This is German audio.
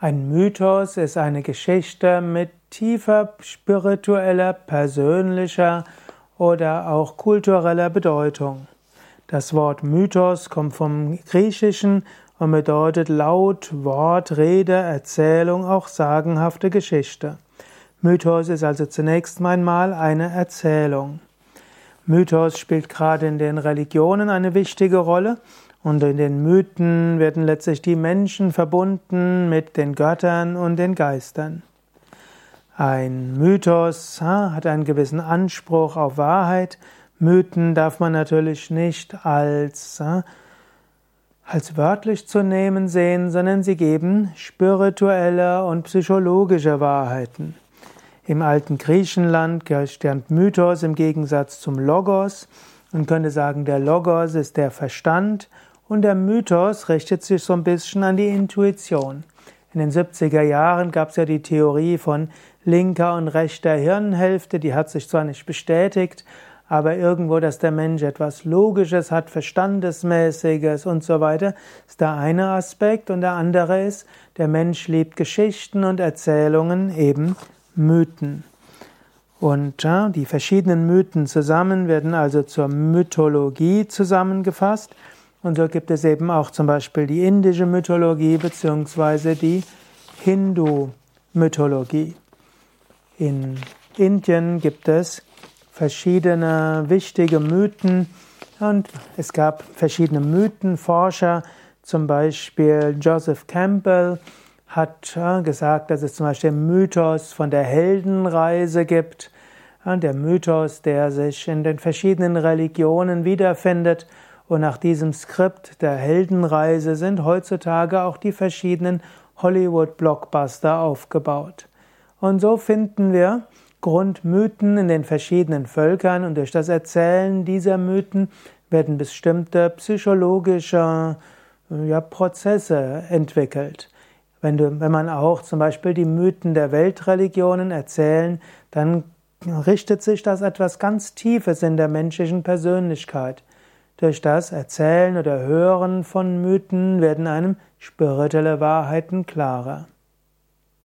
Ein Mythos ist eine Geschichte mit tiefer spiritueller, persönlicher oder auch kultureller Bedeutung. Das Wort Mythos kommt vom Griechischen und bedeutet laut, Wort, Rede, Erzählung, auch sagenhafte Geschichte. Mythos ist also zunächst einmal eine Erzählung. Mythos spielt gerade in den Religionen eine wichtige Rolle und in den Mythen werden letztlich die Menschen verbunden mit den Göttern und den Geistern. Ein Mythos hat einen gewissen Anspruch auf Wahrheit. Mythen darf man natürlich nicht als, als wörtlich zu nehmen sehen, sondern sie geben spirituelle und psychologische Wahrheiten. Im alten Griechenland stand Mythos im Gegensatz zum Logos. Man könnte sagen, der Logos ist der Verstand und der Mythos richtet sich so ein bisschen an die Intuition. In den 70er Jahren gab es ja die Theorie von linker und rechter Hirnhälfte, die hat sich zwar nicht bestätigt, aber irgendwo, dass der Mensch etwas Logisches hat, Verstandesmäßiges und so weiter, ist der eine Aspekt und der andere ist, der Mensch liebt Geschichten und Erzählungen, eben Mythen. Und ja, die verschiedenen Mythen zusammen werden also zur Mythologie zusammengefasst. Und so gibt es eben auch zum Beispiel die indische Mythologie bzw. die Hindu-Mythologie. In Indien gibt es verschiedene wichtige Mythen und es gab verschiedene Mythenforscher, zum Beispiel Joseph Campbell hat gesagt, dass es zum Beispiel den Mythos von der Heldenreise gibt, der Mythos, der sich in den verschiedenen Religionen wiederfindet und nach diesem Skript der Heldenreise sind heutzutage auch die verschiedenen Hollywood-Blockbuster aufgebaut. Und so finden wir Grundmythen in den verschiedenen Völkern und durch das Erzählen dieser Mythen werden bestimmte psychologische ja, Prozesse entwickelt. Wenn, du, wenn man auch zum Beispiel die Mythen der Weltreligionen erzählen, dann richtet sich das etwas ganz Tiefes in der menschlichen Persönlichkeit. Durch das Erzählen oder Hören von Mythen werden einem spirituelle Wahrheiten klarer.